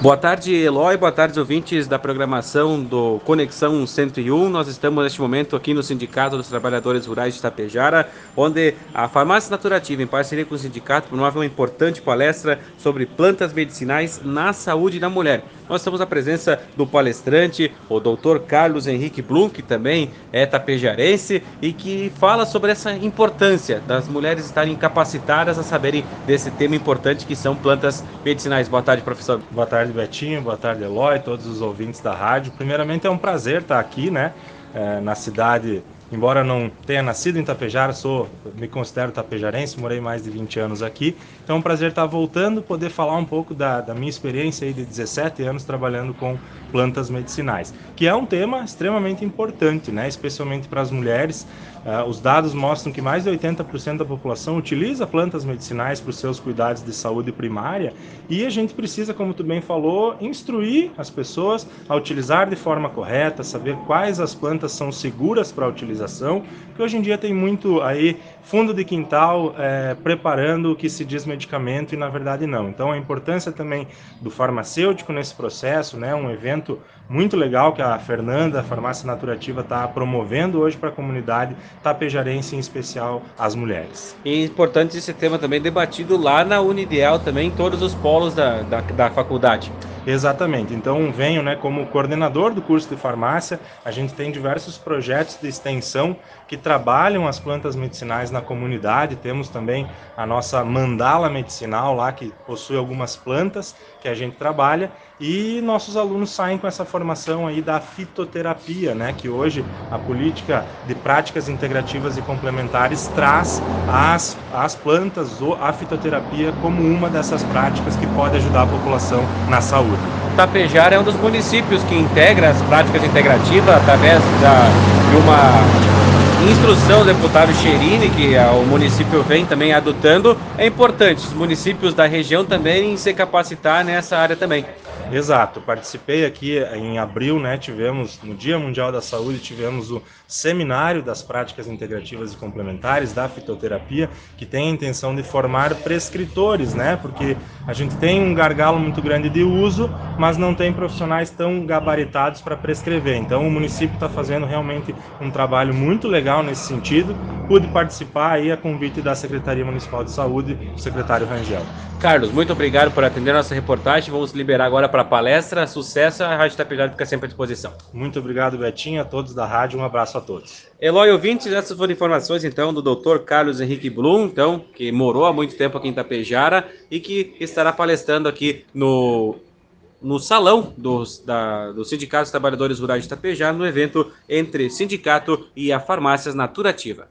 Boa tarde, Eloy. Boa tarde, ouvintes da programação do Conexão 101. Nós estamos neste momento aqui no Sindicato dos Trabalhadores Rurais de Itapejara, onde a Farmácia Naturativa, em parceria com o sindicato, promove uma importante palestra sobre plantas medicinais na saúde da mulher. Nós temos a presença do palestrante, o Dr. Carlos Henrique Blum, que também é tapejarense e que fala sobre essa importância das mulheres estarem capacitadas a saberem desse tema importante que são plantas medicinais. Boa tarde, professor. Boa tarde, Betinho. Boa tarde, Eloy, todos os ouvintes da rádio. Primeiramente, é um prazer estar aqui, né, é, na cidade Embora não tenha nascido em Tapejara, sou, me considero tapejarense, morei mais de 20 anos aqui. Então é um prazer estar voltando, poder falar um pouco da, da minha experiência aí de 17 anos trabalhando com plantas medicinais, que é um tema extremamente importante, né? especialmente para as mulheres. Uh, os dados mostram que mais de 80% da população utiliza plantas medicinais para os seus cuidados de saúde primária e a gente precisa, como tu bem falou, instruir as pessoas a utilizar de forma correta, saber quais as plantas são seguras para utilizar utilização, que hoje em dia tem muito aí fundo de quintal é, preparando o que se diz medicamento e na verdade não. Então a importância também do farmacêutico nesse processo, né, um evento muito legal que a Fernanda, a Farmácia Naturativa, está promovendo hoje para a comunidade tapejarense, em especial as mulheres. E importante esse tema também debatido lá na Unideal também, em todos os polos da, da, da faculdade. Exatamente. Então venho, né, como coordenador do curso de farmácia. A gente tem diversos projetos de extensão que trabalham as plantas medicinais na comunidade. Temos também a nossa mandala medicinal lá que possui algumas plantas que a gente trabalha e nossos alunos saem com essa formação aí da fitoterapia, né, que hoje a política de práticas integrativas e complementares traz as, as plantas ou a fitoterapia como uma dessas práticas que pode ajudar a população na saúde. Tapejara é um dos municípios que integra as práticas integrativas através da, de uma instrução do deputado Cherini, que o município vem também adotando. É importante os municípios da região também se capacitar nessa área também. Exato, participei aqui em abril, né? Tivemos no Dia Mundial da Saúde, tivemos o seminário das práticas integrativas e complementares da fitoterapia, que tem a intenção de formar prescritores, né? Porque a gente tem um gargalo muito grande de uso, mas não tem profissionais tão gabaritados para prescrever. Então o município está fazendo realmente um trabalho muito legal nesse sentido. Pude participar aí a convite da Secretaria Municipal de Saúde, o secretário Rangel. Carlos, muito obrigado por atender nossa reportagem. Vamos liberar agora para a palestra. Sucesso, a Rádio Tapejara fica sempre à disposição. Muito obrigado, Betinho, a todos da rádio. Um abraço a todos. Eloy ouvintes, essas foram informações então do Dr. Carlos Henrique Blum, então, que morou há muito tempo aqui em Tapejara e que estará palestrando aqui no no salão dos, da, do Sindicato dos Trabalhadores Rurais de Tapejara, no evento entre sindicato e a Farmácias Naturativa.